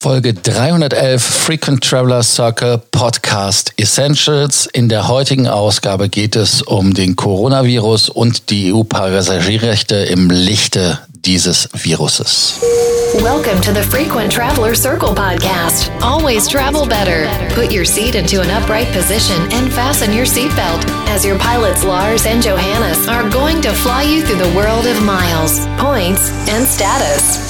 Folge 311 Frequent Traveler Circle Podcast Essentials. In der heutigen Ausgabe geht es um den Coronavirus und die EU-Passagierrechte im Lichte dieses Viruses. Welcome to the Frequent Traveler Circle podcast. Always travel better. Put your seat into an upright position and fasten your seatbelt as your pilots Lars and Johannes are going to fly you through the world of miles, points, and status.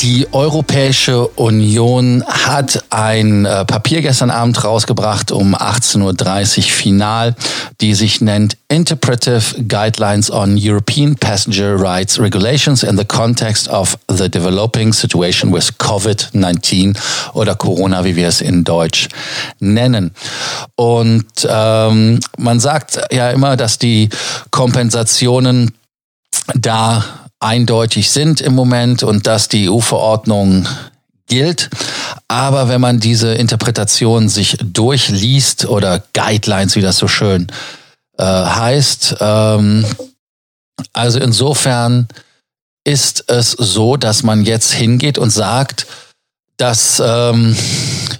Die Europäische Union hat ein äh, Papier gestern Abend rausgebracht um 18.30 Uhr final, die sich nennt Interpretive Guidelines on European Passenger Rights Regulations in the Context of the Developing Situation with COVID-19 oder Corona, wie wir es in Deutsch nennen. Und ähm, man sagt ja immer, dass die Kompensationen da eindeutig sind im Moment und dass die EU-Verordnung gilt. Aber wenn man diese Interpretation sich durchliest oder Guidelines, wie das so schön äh, heißt, ähm, also insofern ist es so, dass man jetzt hingeht und sagt, dass ähm,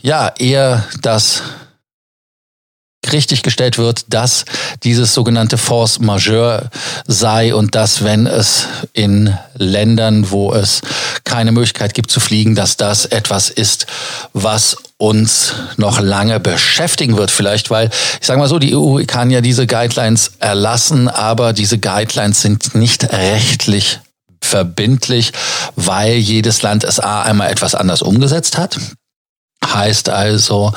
ja eher das richtig gestellt wird, dass dieses sogenannte Force Majeure sei und dass, wenn es in Ländern, wo es keine Möglichkeit gibt zu fliegen, dass das etwas ist, was uns noch lange beschäftigen wird. Vielleicht, weil, ich sage mal so, die EU kann ja diese Guidelines erlassen, aber diese Guidelines sind nicht rechtlich verbindlich, weil jedes Land es A einmal etwas anders umgesetzt hat Heißt also,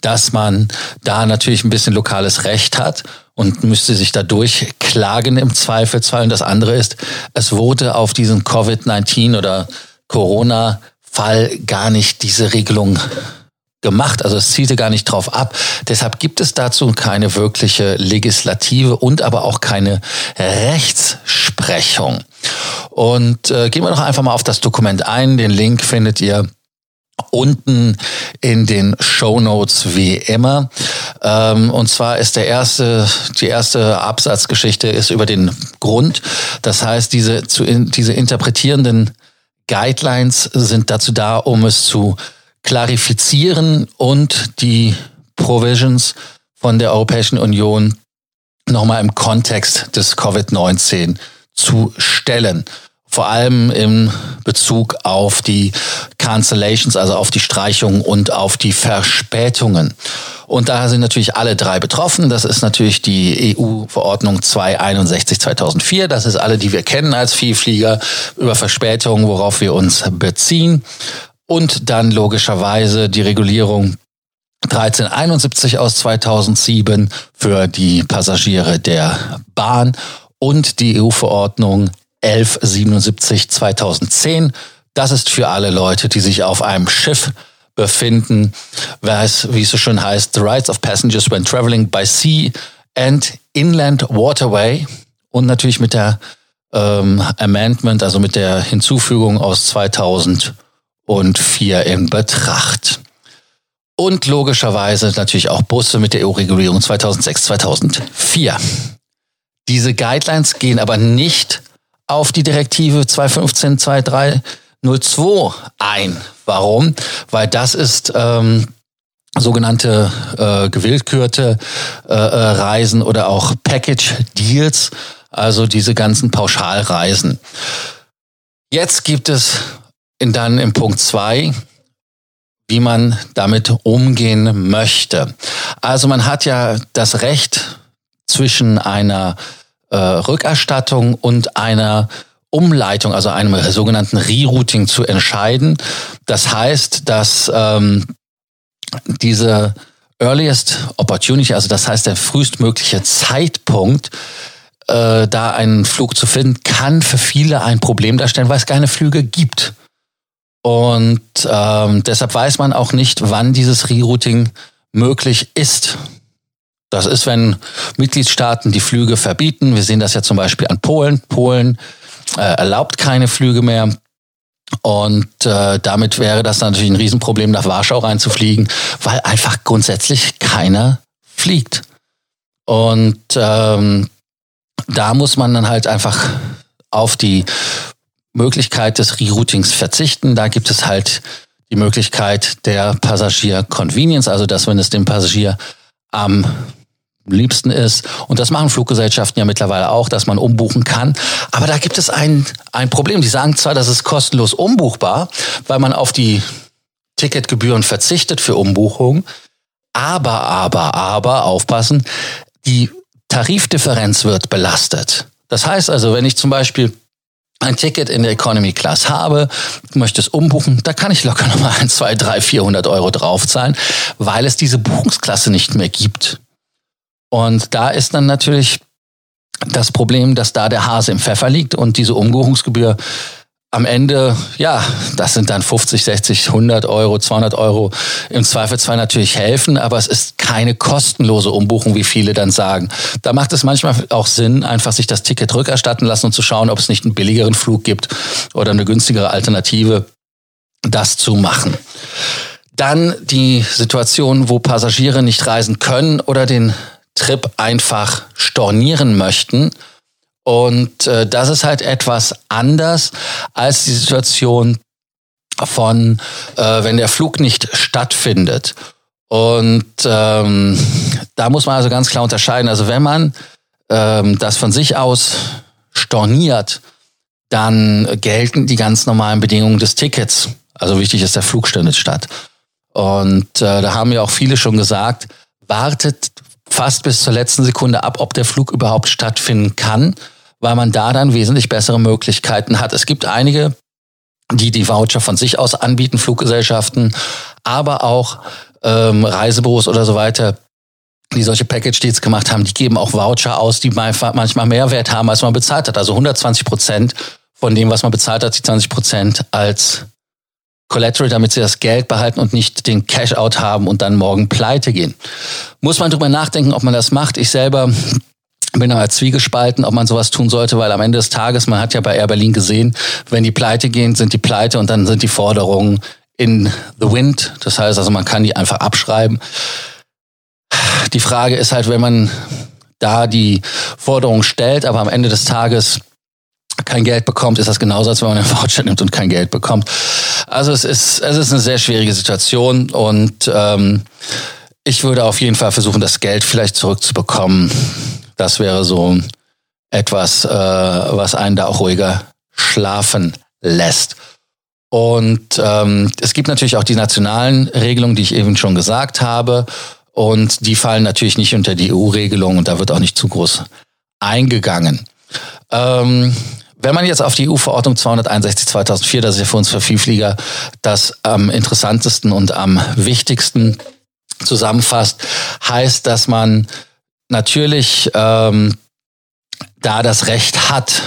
dass man da natürlich ein bisschen lokales Recht hat und müsste sich da durchklagen im Zweifelsfall. Und das andere ist, es wurde auf diesen Covid-19 oder Corona-Fall gar nicht diese Regelung gemacht. Also es zielte gar nicht drauf ab. Deshalb gibt es dazu keine wirkliche Legislative und aber auch keine Rechtsprechung. Und äh, gehen wir doch einfach mal auf das Dokument ein. Den Link findet ihr unten in den Show Notes wie immer. Ähm, und zwar ist der erste, die erste Absatzgeschichte ist über den Grund. Das heißt, diese, zu, diese interpretierenden Guidelines sind dazu da, um es zu klarifizieren und die Provisions von der Europäischen Union nochmal im Kontext des Covid-19 zu stellen vor allem im Bezug auf die Cancellations, also auf die Streichungen und auf die Verspätungen. Und da sind natürlich alle drei betroffen. Das ist natürlich die EU-Verordnung 261-2004. Das ist alle, die wir kennen als Vielflieger über Verspätungen, worauf wir uns beziehen. Und dann logischerweise die Regulierung 1371 aus 2007 für die Passagiere der Bahn und die EU-Verordnung 1177 2010. Das ist für alle Leute, die sich auf einem Schiff befinden, wie es so schön heißt, The Rights of Passengers when Traveling by Sea and Inland Waterway und natürlich mit der ähm, Amendment, also mit der Hinzufügung aus 2004 in Betracht. Und logischerweise natürlich auch Busse mit der EU-Regulierung 2006, 2004. Diese Guidelines gehen aber nicht auf die Direktive 215-2302 ein. Warum? Weil das ist ähm, sogenannte äh, gewillkürte äh, äh, Reisen oder auch Package Deals, also diese ganzen Pauschalreisen. Jetzt gibt es in, dann im Punkt zwei wie man damit umgehen möchte. Also man hat ja das Recht zwischen einer äh, Rückerstattung und einer Umleitung, also einem sogenannten Rerouting zu entscheiden. Das heißt, dass ähm, diese earliest opportunity, also das heißt der frühestmögliche Zeitpunkt, äh, da einen Flug zu finden, kann für viele ein Problem darstellen, weil es keine Flüge gibt. Und ähm, deshalb weiß man auch nicht, wann dieses Rerouting möglich ist. Das ist, wenn Mitgliedstaaten die Flüge verbieten. Wir sehen das ja zum Beispiel an Polen. Polen äh, erlaubt keine Flüge mehr. Und äh, damit wäre das natürlich ein Riesenproblem, nach Warschau reinzufliegen, weil einfach grundsätzlich keiner fliegt. Und ähm, da muss man dann halt einfach auf die Möglichkeit des Reroutings verzichten. Da gibt es halt die Möglichkeit der Passagier-Convenience, also dass wenn es dem Passagier am liebsten ist. Und das machen Fluggesellschaften ja mittlerweile auch, dass man umbuchen kann. Aber da gibt es ein, ein Problem. Die sagen zwar, das ist kostenlos umbuchbar, weil man auf die Ticketgebühren verzichtet für Umbuchungen. Aber, aber, aber, aufpassen, die Tarifdifferenz wird belastet. Das heißt also, wenn ich zum Beispiel ein Ticket in der Economy Class habe, möchte es umbuchen, da kann ich locker nochmal ein, zwei, drei, 400 Euro draufzahlen, weil es diese Buchungsklasse nicht mehr gibt. Und da ist dann natürlich das Problem, dass da der Hase im Pfeffer liegt und diese Umbuchungsgebühr am Ende, ja, das sind dann 50, 60, 100 Euro, 200 Euro im Zweifelsfall natürlich helfen, aber es ist keine kostenlose Umbuchung, wie viele dann sagen. Da macht es manchmal auch Sinn, einfach sich das Ticket rückerstatten lassen und zu schauen, ob es nicht einen billigeren Flug gibt oder eine günstigere Alternative, das zu machen. Dann die Situation, wo Passagiere nicht reisen können oder den Trip einfach stornieren möchten. Und äh, das ist halt etwas anders als die Situation von, äh, wenn der Flug nicht stattfindet. Und ähm, da muss man also ganz klar unterscheiden. Also wenn man ähm, das von sich aus storniert, dann gelten die ganz normalen Bedingungen des Tickets. Also wichtig ist, der Flug findet statt. Und äh, da haben ja auch viele schon gesagt, wartet fast bis zur letzten Sekunde ab, ob der Flug überhaupt stattfinden kann, weil man da dann wesentlich bessere Möglichkeiten hat. Es gibt einige, die die Voucher von sich aus anbieten, Fluggesellschaften, aber auch ähm, Reisebüros oder so weiter, die solche Package-Deals gemacht haben, die geben auch Voucher aus, die manchmal mehr Wert haben, als man bezahlt hat. Also 120 Prozent von dem, was man bezahlt hat, die 20 Prozent als Collateral, damit sie das Geld behalten und nicht den Cash-out haben und dann morgen pleite gehen. Muss man drüber nachdenken, ob man das macht. Ich selber bin aber zwiegespalten, ob man sowas tun sollte, weil am Ende des Tages, man hat ja bei Air Berlin gesehen, wenn die pleite gehen, sind die pleite und dann sind die Forderungen in the wind. Das heißt also, man kann die einfach abschreiben. Die Frage ist halt, wenn man da die Forderung stellt, aber am Ende des Tages kein Geld bekommt, ist das genauso, als wenn man einen Voucher nimmt und kein Geld bekommt. Also es ist, es ist eine sehr schwierige Situation und ähm, ich würde auf jeden Fall versuchen, das Geld vielleicht zurückzubekommen. Das wäre so etwas, äh, was einen da auch ruhiger schlafen lässt. Und ähm, es gibt natürlich auch die nationalen Regelungen, die ich eben schon gesagt habe. Und die fallen natürlich nicht unter die EU-Regelung und da wird auch nicht zu groß eingegangen. Ähm, wenn man jetzt auf die EU-Verordnung 261-2004, das ist ja für uns für Vielflieger das am interessantesten und am wichtigsten zusammenfasst, heißt, dass man natürlich ähm, da das Recht hat,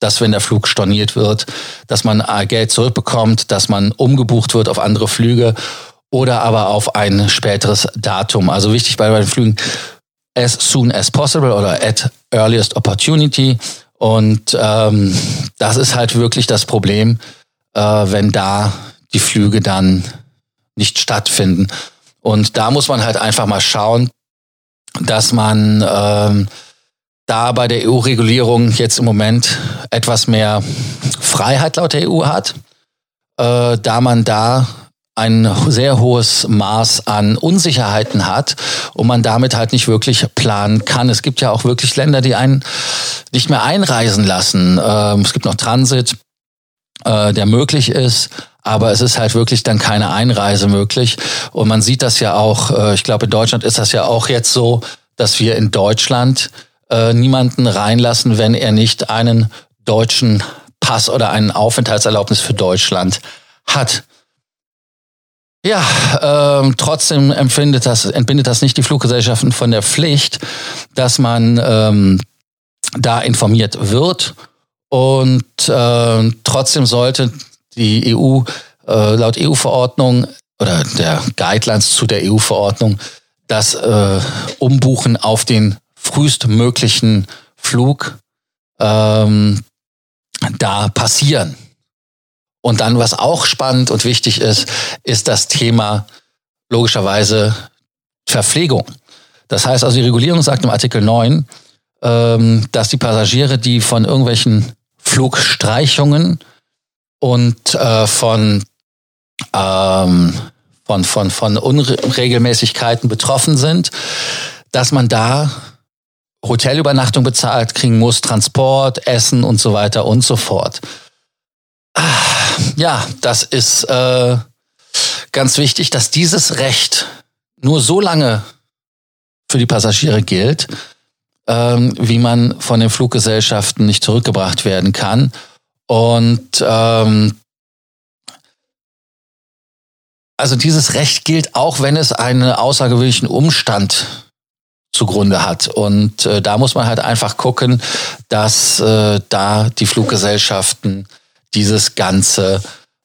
dass wenn der Flug storniert wird, dass man äh, Geld zurückbekommt, dass man umgebucht wird auf andere Flüge oder aber auf ein späteres Datum. Also wichtig bei den Flügen as soon as possible oder at earliest opportunity. Und ähm, das ist halt wirklich das Problem, äh, wenn da die Flüge dann nicht stattfinden. Und da muss man halt einfach mal schauen, dass man ähm, da bei der EU-Regulierung jetzt im Moment etwas mehr Freiheit laut der EU hat, äh, da man da ein sehr hohes Maß an Unsicherheiten hat und man damit halt nicht wirklich planen kann. Es gibt ja auch wirklich Länder, die einen nicht mehr einreisen lassen. Ähm, es gibt noch Transit, äh, der möglich ist. Aber es ist halt wirklich dann keine Einreise möglich. Und man sieht das ja auch, äh, ich glaube, in Deutschland ist das ja auch jetzt so, dass wir in Deutschland äh, niemanden reinlassen, wenn er nicht einen deutschen Pass oder einen Aufenthaltserlaubnis für Deutschland hat. Ja, ähm, trotzdem empfindet das, entbindet das nicht die Fluggesellschaften von der Pflicht, dass man ähm, da informiert wird. Und äh, trotzdem sollte die EU äh, laut EU-Verordnung oder der Guidelines zu der EU-Verordnung das äh, Umbuchen auf den frühestmöglichen Flug ähm, da passieren. Und dann, was auch spannend und wichtig ist, ist das Thema logischerweise Verpflegung. Das heißt also, die Regulierung sagt im Artikel 9, ähm, dass die Passagiere, die von irgendwelchen Flugstreichungen und äh, von, ähm, von, von, von Unregelmäßigkeiten betroffen sind, dass man da Hotelübernachtung bezahlt kriegen muss, Transport, Essen und so weiter und so fort. Ah, ja, das ist äh, ganz wichtig, dass dieses Recht nur so lange für die Passagiere gilt, ähm, wie man von den Fluggesellschaften nicht zurückgebracht werden kann. Und ähm, also dieses Recht gilt auch, wenn es einen außergewöhnlichen Umstand zugrunde hat. Und äh, da muss man halt einfach gucken, dass äh, da die Fluggesellschaften dieses Ganze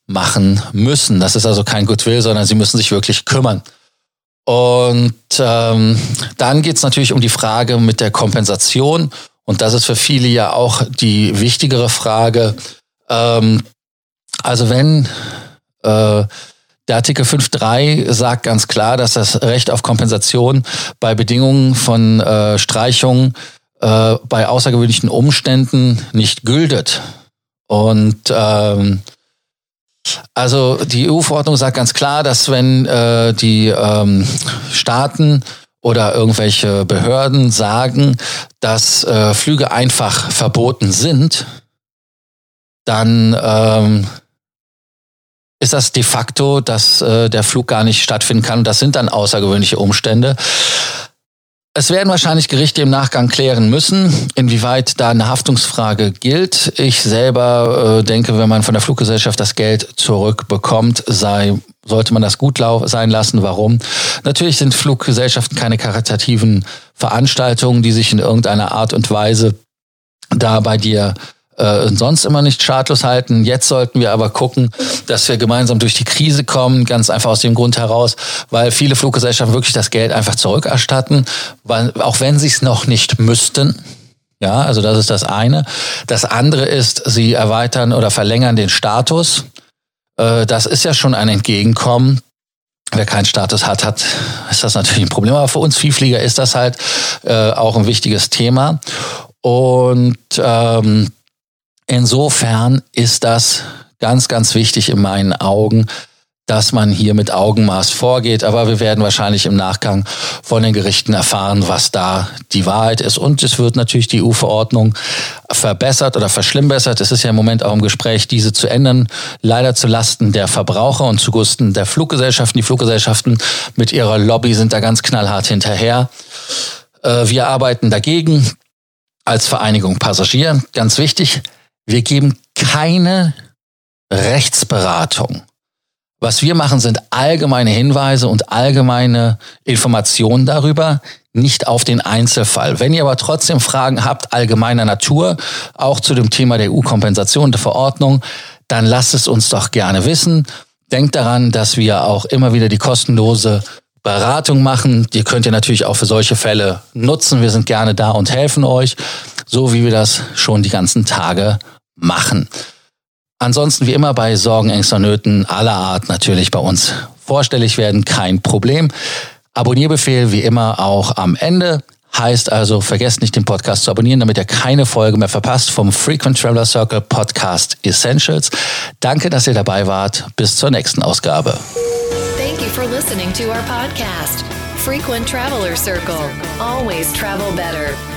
machen müssen. Das ist also kein Goodwill, sondern sie müssen sich wirklich kümmern. Und ähm, dann geht es natürlich um die Frage mit der Kompensation. Und das ist für viele ja auch die wichtigere Frage. Ähm, also wenn äh, der Artikel 5.3 sagt ganz klar, dass das Recht auf Kompensation bei Bedingungen von äh, Streichung äh, bei außergewöhnlichen Umständen nicht gültet. Und ähm, also die EU-Verordnung sagt ganz klar, dass wenn äh, die ähm, Staaten oder irgendwelche Behörden sagen, dass äh, Flüge einfach verboten sind, dann ähm, ist das de facto, dass äh, der Flug gar nicht stattfinden kann. Das sind dann außergewöhnliche Umstände. Es werden wahrscheinlich Gerichte im Nachgang klären müssen, inwieweit da eine Haftungsfrage gilt. Ich selber äh, denke, wenn man von der Fluggesellschaft das Geld zurückbekommt, sei, sollte man das gut sein lassen. Warum? Natürlich sind Fluggesellschaften keine karitativen Veranstaltungen, die sich in irgendeiner Art und Weise da bei dir äh, sonst immer nicht schadlos halten. Jetzt sollten wir aber gucken, dass wir gemeinsam durch die Krise kommen, ganz einfach aus dem Grund heraus, weil viele Fluggesellschaften wirklich das Geld einfach zurückerstatten, weil, auch wenn sie es noch nicht müssten. Ja, also das ist das eine. Das andere ist, sie erweitern oder verlängern den Status. Äh, das ist ja schon ein Entgegenkommen. Wer keinen Status hat, hat, ist das natürlich ein Problem. Aber für uns Vielflieger ist das halt äh, auch ein wichtiges Thema. Und ähm, Insofern ist das ganz, ganz wichtig in meinen Augen, dass man hier mit Augenmaß vorgeht. Aber wir werden wahrscheinlich im Nachgang von den Gerichten erfahren, was da die Wahrheit ist. Und es wird natürlich die EU-Verordnung verbessert oder verschlimmbessert. Es ist ja im Moment auch im Gespräch, diese zu ändern. Leider zu Lasten der Verbraucher und zugunsten der Fluggesellschaften. Die Fluggesellschaften mit ihrer Lobby sind da ganz knallhart hinterher. Äh, wir arbeiten dagegen als Vereinigung Passagier. Ganz wichtig, wir geben keine Rechtsberatung. Was wir machen, sind allgemeine Hinweise und allgemeine Informationen darüber, nicht auf den Einzelfall. Wenn ihr aber trotzdem Fragen habt, allgemeiner Natur, auch zu dem Thema der EU-Kompensation der Verordnung, dann lasst es uns doch gerne wissen. Denkt daran, dass wir auch immer wieder die kostenlose Beratung machen. Die könnt ihr natürlich auch für solche Fälle nutzen. Wir sind gerne da und helfen euch, so wie wir das schon die ganzen Tage machen. Ansonsten wie immer bei Sorgen, Ängsten, Nöten aller Art natürlich bei uns vorstellig werden, kein Problem. Abonnierbefehl wie immer auch am Ende. Heißt also, vergesst nicht den Podcast zu abonnieren, damit ihr keine Folge mehr verpasst vom Frequent Traveler Circle Podcast Essentials. Danke, dass ihr dabei wart. Bis zur nächsten Ausgabe. Thank you for listening to our podcast. Frequent Traveler Circle. Always travel better.